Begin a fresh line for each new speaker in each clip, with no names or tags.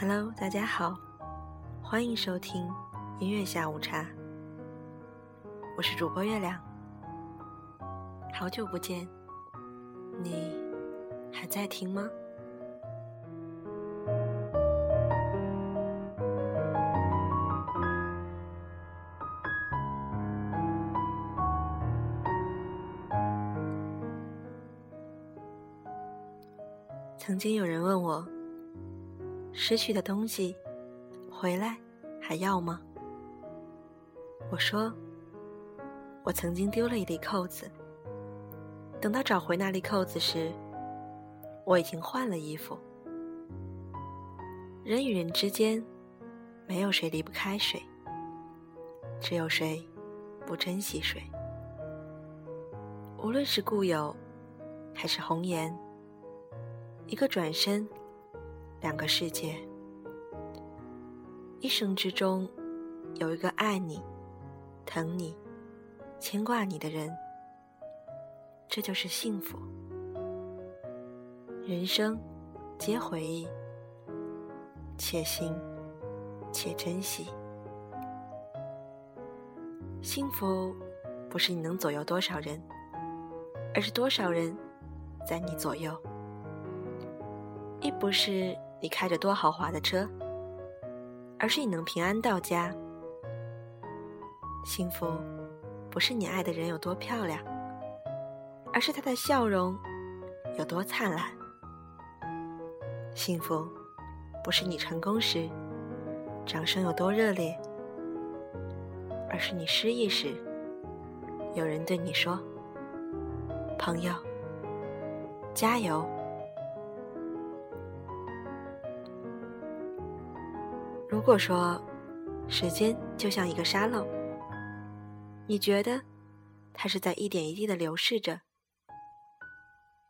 Hello，大家好，欢迎收听音乐下午茶。我是主播月亮，好久不见，你还在听吗？曾经有人问我。失去的东西，回来还要吗？我说，我曾经丢了一粒扣子。等到找回那粒扣子时，我已经换了衣服。人与人之间，没有谁离不开谁，只有谁不珍惜谁。无论是故友，还是红颜，一个转身。两个世界，一生之中，有一个爱你、疼你、牵挂你的人，这就是幸福。人生，皆回忆，且行且珍惜。幸福不是你能左右多少人，而是多少人在你左右。亦不是。你开着多豪华的车，而是你能平安到家。幸福，不是你爱的人有多漂亮，而是他的笑容有多灿烂。幸福，不是你成功时，掌声有多热烈，而是你失意时，有人对你说：“朋友，加油。”如果说时间就像一个沙漏，你觉得它是在一点一滴的流逝着，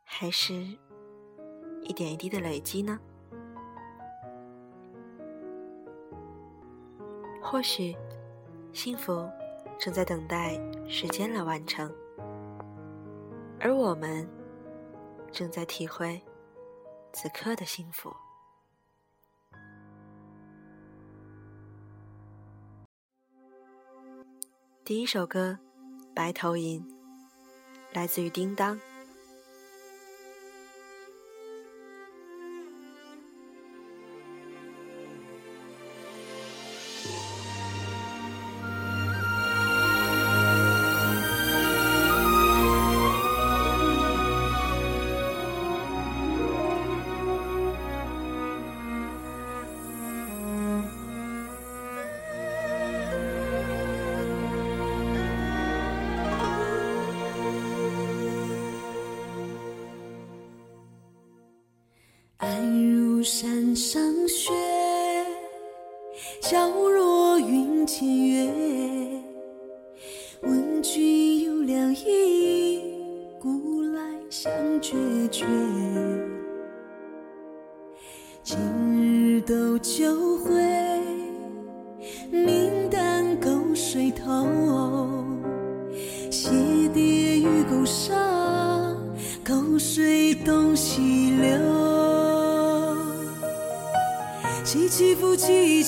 还是一点一滴的累积呢？或许幸福正在等待时间来完成，而我们正在体会此刻的幸福。第一首歌《白头吟》，来自于叮当。
上雪皎若云间月，问君有两意，古来相决绝。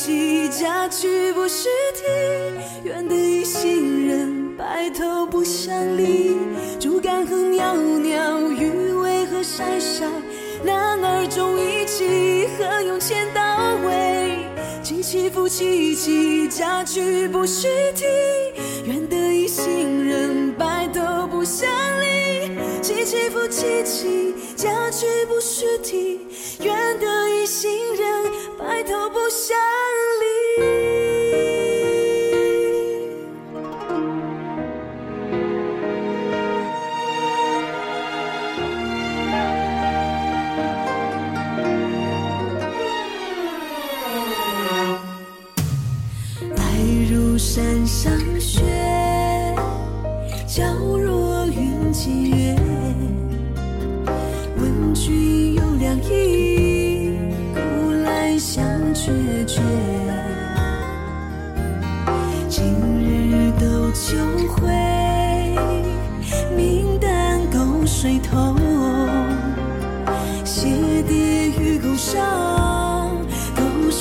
妻嫁去不须啼，愿得一心人，白头不相离。竹竿横袅袅，鱼尾和晒晒。男儿重意气，何用千刀为？妻妻夫妻妻，嫁去不须啼。愿得一心人，白头不相离。妻妻夫妻妻，嫁去不须啼。愿得一心人，白头不相。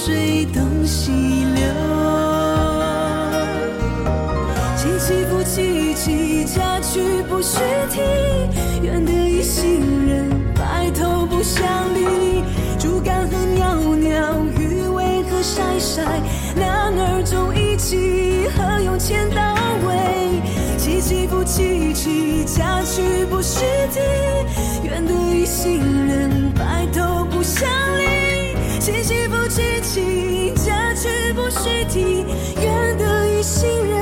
水东西流，凄凄复凄凄，家去不须啼，愿得一心人，白头不相离。竹竿和袅袅，鱼尾何筛筛。男儿重一气，何用钱刀为？凄凄复凄凄，家去不须啼，愿得一心人，白头不相离。喜新不喜旧，家曲不须听，愿得一心人。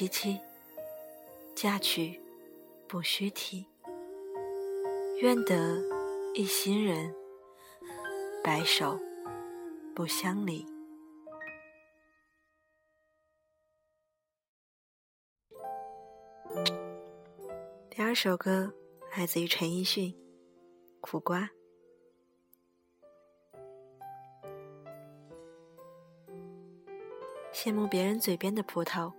七七，嫁娶不须啼，愿得一心人，白首不相离。第二首歌来自于陈奕迅，《苦瓜》，羡慕别人嘴边的葡萄。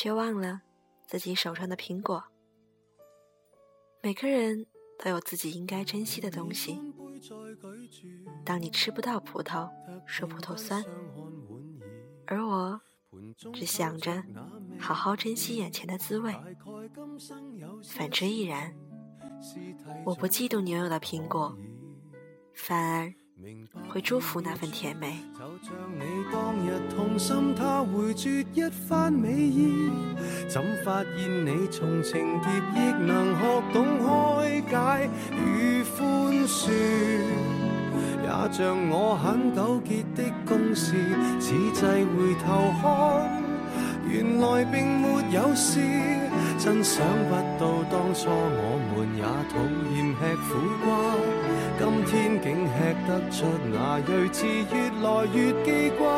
却忘了自己手上的苹果。每个人都有自己应该珍惜的东西。当你吃不到葡萄，说葡萄酸；而我只想着好好珍惜眼前的滋味。反之亦然。我不嫉妒拥有的苹果，反而。去祝福那份甜美。
就像你当日痛心，他回绝一番美意，怎发现你从情劫亦能学懂开解与宽恕？也像我很纠结的公事，此际回头看。原来并没有事，真想不到当初我们也讨厌吃苦瓜。今天竟吃得出那睿智，越来越记挂。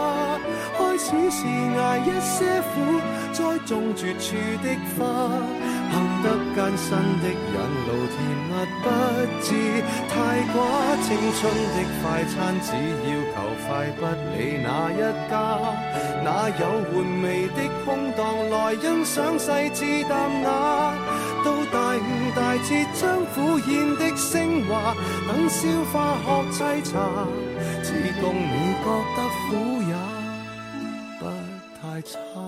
开始是挨一些苦，栽种绝处的花。幸得艰辛的引路，甜蜜不至太寡。青春的快餐只要求快，不理哪一家。哪有玩味的空档来欣赏细致淡雅？到大五、大节，将苦宴的。沏茶，只你觉得苦也不太差。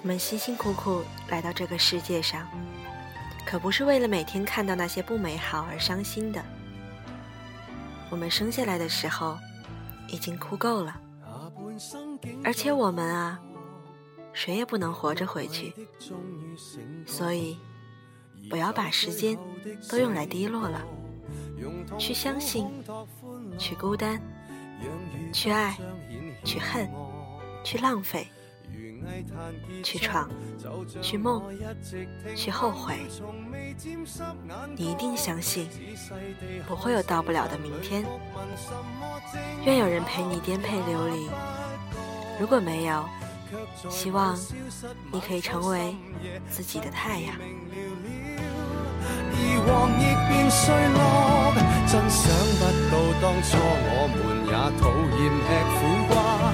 我们辛辛苦苦来到这个世界上，可不是为了每天看到那些不美好而伤心的。我们生下来的时候已经哭够了，而且我们啊，谁也不能活着回去，所以。不要把时间都用来低落了，去相信，去孤单，去爱，去恨，去浪费，去闯，去梦，去后悔。你一定相信，不会有到不了的明天。愿有人陪你颠沛流离，如果没有，希望你可以成为自己的太阳。
光亦变碎落，真想不到当初我们也讨厌吃苦瓜，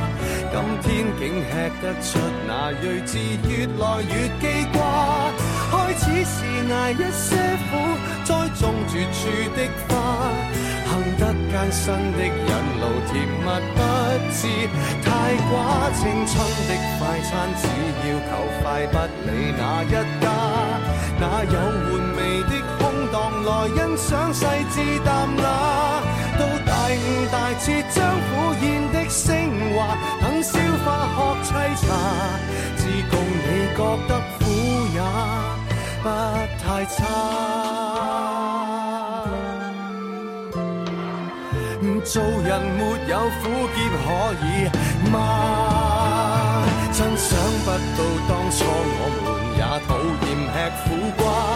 今天竟吃得出那睿智，越来越记挂。开始是挨一些苦，栽种绝处的花，行得艰
辛的引路，甜蜜不知太寡。青春的快餐只要求快，不理哪一家。哪有玩味的空档来欣赏细致淡雅？到大五大彻将苦咽的升华，等消化学沏茶，自共你觉得苦也不太差。做人没有苦涩可以吗？真想不到，当初我们也讨厌吃苦瓜。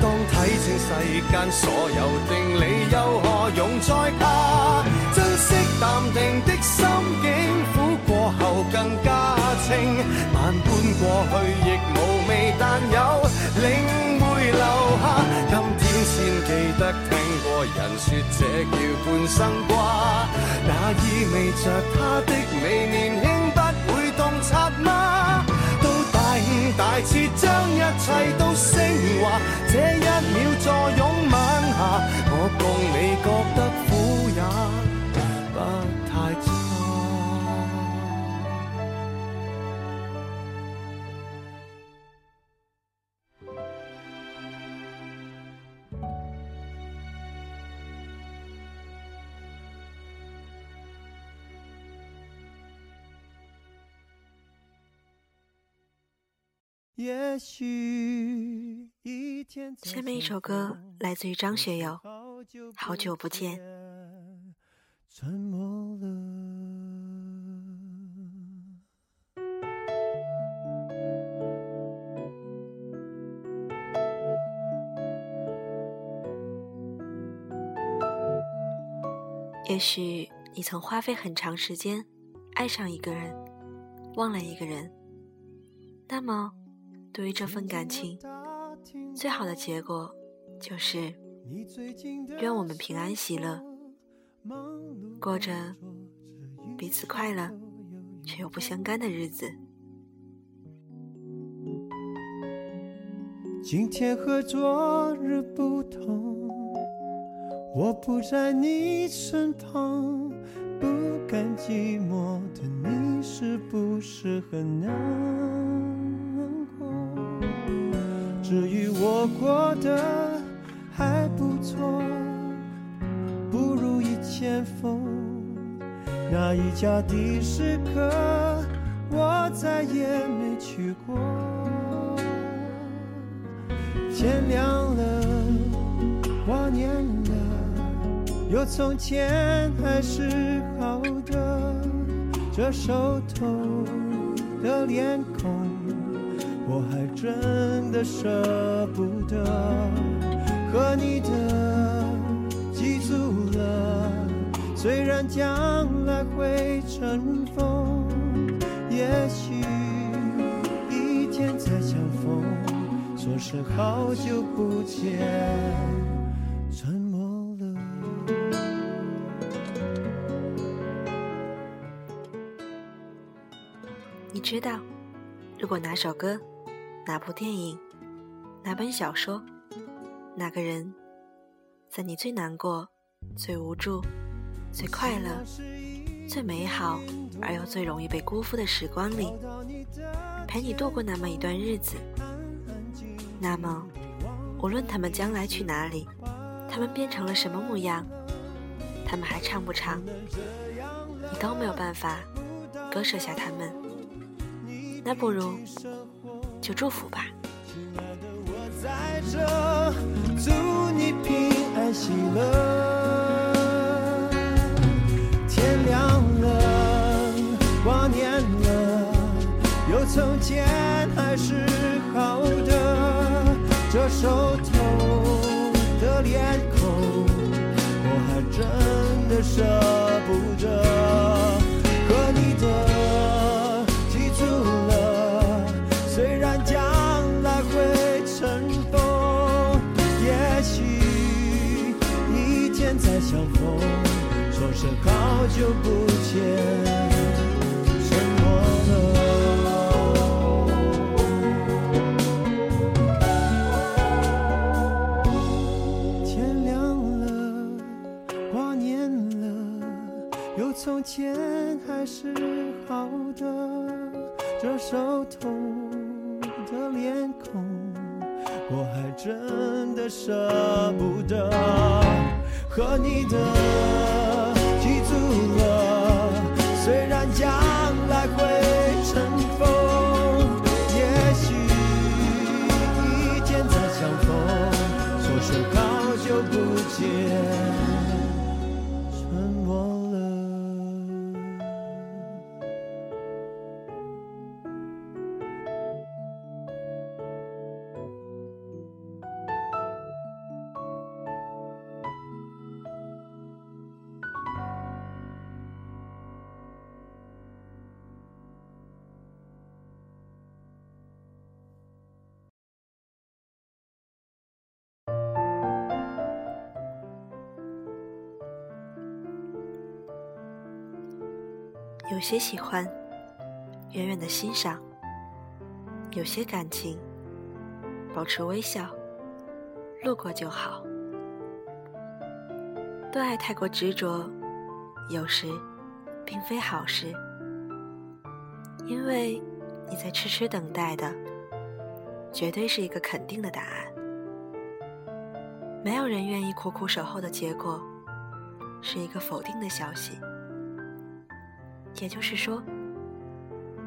当睇清世间所有定理，又何用再怕？珍惜淡定的心境，苦过后更加清。万般过去亦无味，但有领会留下。今天先记得听过人说，这叫半生瓜。那意味着他的美年轻。擦到大悟大彻，将一切都升华。这一秒坐拥晚霞，我共你觉得苦也不。
也许下面一首歌来自于张学友，《好久不见》。也许你曾花费很长时间爱上一个人，忘了一个人，那么。对于这份感情，最好的结果就是愿我们平安喜乐，过着彼此快乐却又不相干的日子。
今天和昨日不同，我不在你身旁，不甘寂寞的你是不是很难？至于我过得还不错，不如以前疯。那一家的时客，我再也没去过。天亮了，挂念了，有从前还是好的，这熟透的脸孔。真的舍不得和你的记住了，虽然将来会尘封，也许一天再相逢，说是好久不见，沉默了。
你知道，如果哪首歌？哪部电影，哪本小说，哪个人，在你最难过、最无助、最快乐、最美好而又最容易被辜负的时光里，陪你度过那么一段日子。那么，无论他们将来去哪里，他们变成了什么模样，他们还唱不唱，你都没有办法割舍下他们。那不如……就祝福吧
亲爱的我在这祝你平安喜乐天亮了挂念了有从前还是好的这熟透的脸孔我还真的舍不得这好久不见，沉默了。天亮了，挂念了，有从前还是好的。这熟透的脸孔，我还真的舍不得和你的。了，虽然将来会尘封，也许一天再相逢，说声好久不见。
有些喜欢，远远的欣赏；有些感情，保持微笑，路过就好。对爱太过执着，有时并非好事，因为你在痴痴等待的，绝对是一个肯定的答案。没有人愿意苦苦守候的结果，是一个否定的消息。也就是说，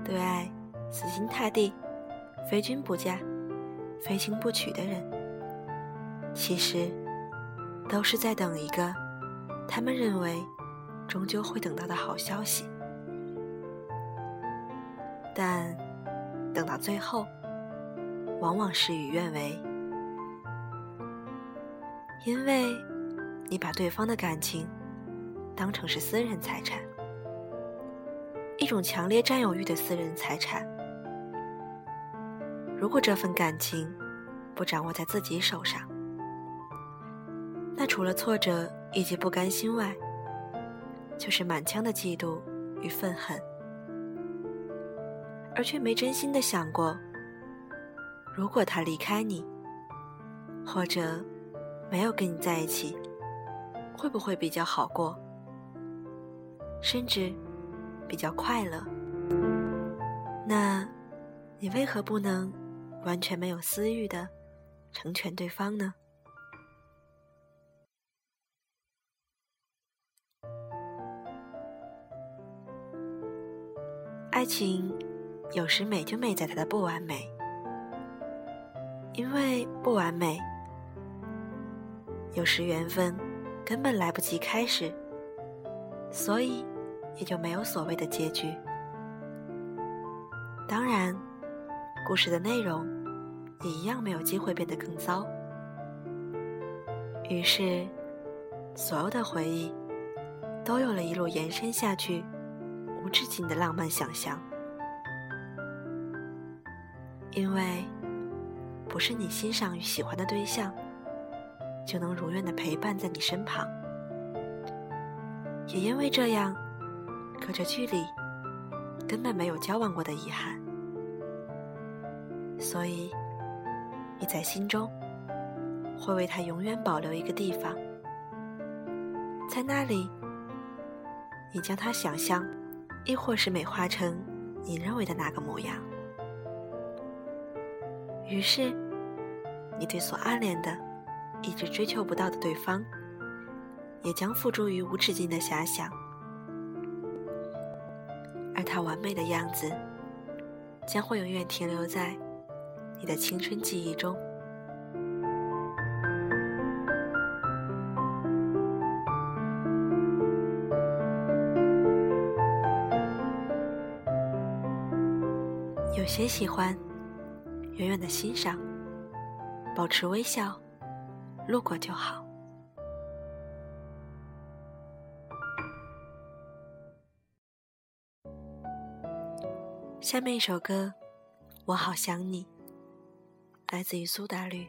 对爱死心塌地、非君不嫁、非亲不娶的人，其实都是在等一个他们认为终究会等到的好消息。但等到最后，往往事与愿违，因为你把对方的感情当成是私人财产。一种强烈占有欲的私人财产。如果这份感情不掌握在自己手上，那除了挫折以及不甘心外，就是满腔的嫉妒与愤恨，而却没真心的想过，如果他离开你，或者没有跟你在一起，会不会比较好过？甚至。比较快乐，那，你为何不能完全没有私欲的成全对方呢？爱情有时美就美在它的不完美，因为不完美，有时缘分根本来不及开始，所以。也就没有所谓的结局。当然，故事的内容也一样没有机会变得更糟。于是，所有的回忆都有了一路延伸下去、无止境的浪漫想象。因为不是你欣赏与喜欢的对象，就能如愿的陪伴在你身旁。也因为这样。隔着距离，根本没有交往过的遗憾，所以你在心中会为他永远保留一个地方，在那里，你将他想象，亦或是美化成你认为的那个模样。于是，你对所暗恋的、一直追求不到的对方，也将付诸于无止境的遐想。他完美的样子，将会永远停留在你的青春记忆中。有些喜欢，远远的欣赏，保持微笑，路过就好。下面一首歌《我好想你》，来自于苏打绿。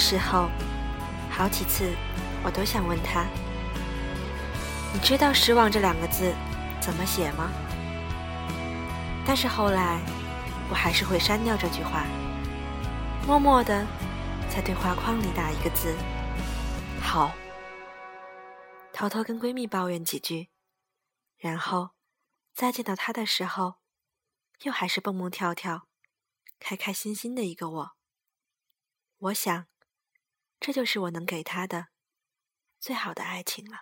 时候，好几次，我都想问他：“你知道‘失望’这两个字怎么写吗？”但是后来，我还是会删掉这句话，默默的在对话框里打一个字“好”，偷偷跟闺蜜抱怨几句，然后再见到他的时候，又还是蹦蹦跳跳、开开心心的一个我。我想。这就是我能给他的最好的爱情了。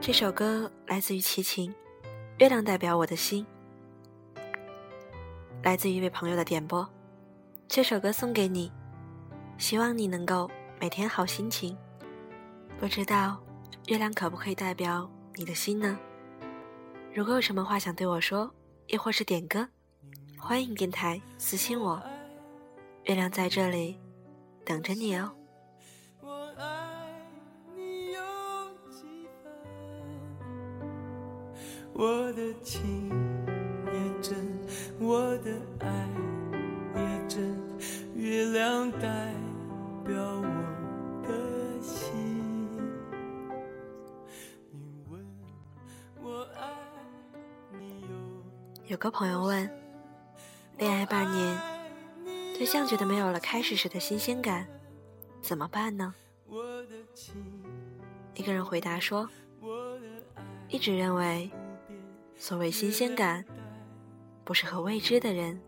这首歌来自于齐秦，《月亮代表我的心》，来自于一位朋友的点播。这首歌送给你，希望你能够每天好心情。不知道月亮可不可以代表你的心呢？如果有什么话想对我说，亦或是点歌。欢迎电台私信我，月亮在这里等着你哦。
我爱，你有几分？我的情也真，我的爱也真，月亮代表我的心。你问我爱，你有？
有个朋友问。恋爱半年，对象觉得没有了开始时的新鲜感，怎么办呢？一个人回答说：“一直认为，所谓新鲜感，不是和未知的人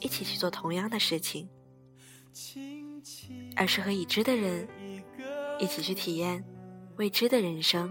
一起去做同样的事情，而是和已知的人一起去体验未知的人生。”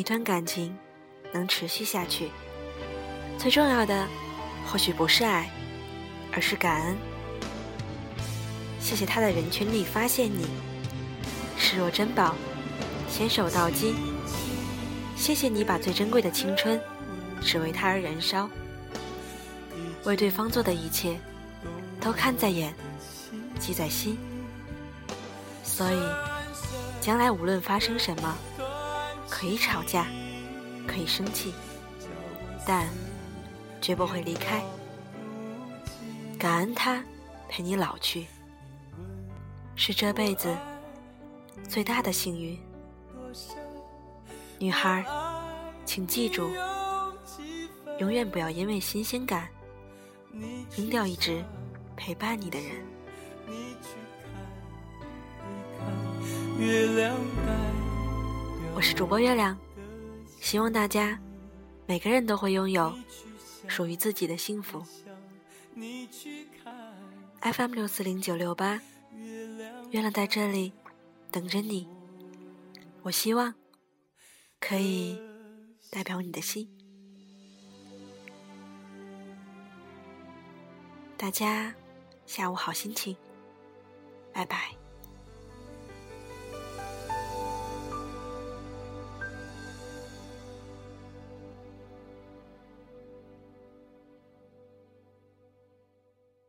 一段感情能持续下去，最重要的或许不是爱，而是感恩。谢谢他在人群里发现你，视若珍宝，牵手到今。谢谢你把最珍贵的青春，只为他而燃烧。为对方做的一切，都看在眼，记在心。所以，将来无论发生什么。可以吵架，可以生气，但绝不会离开。感恩他陪你老去，是这辈子最大的幸运。女孩，请记住，永远不要因为新鲜感扔掉一直陪伴你的人。我是主播月亮，希望大家每个人都会拥有属于自己的幸福。FM 六四零九六八，月亮在这里等着你。我希望可以代表你的心。大家下午好，心情，拜拜。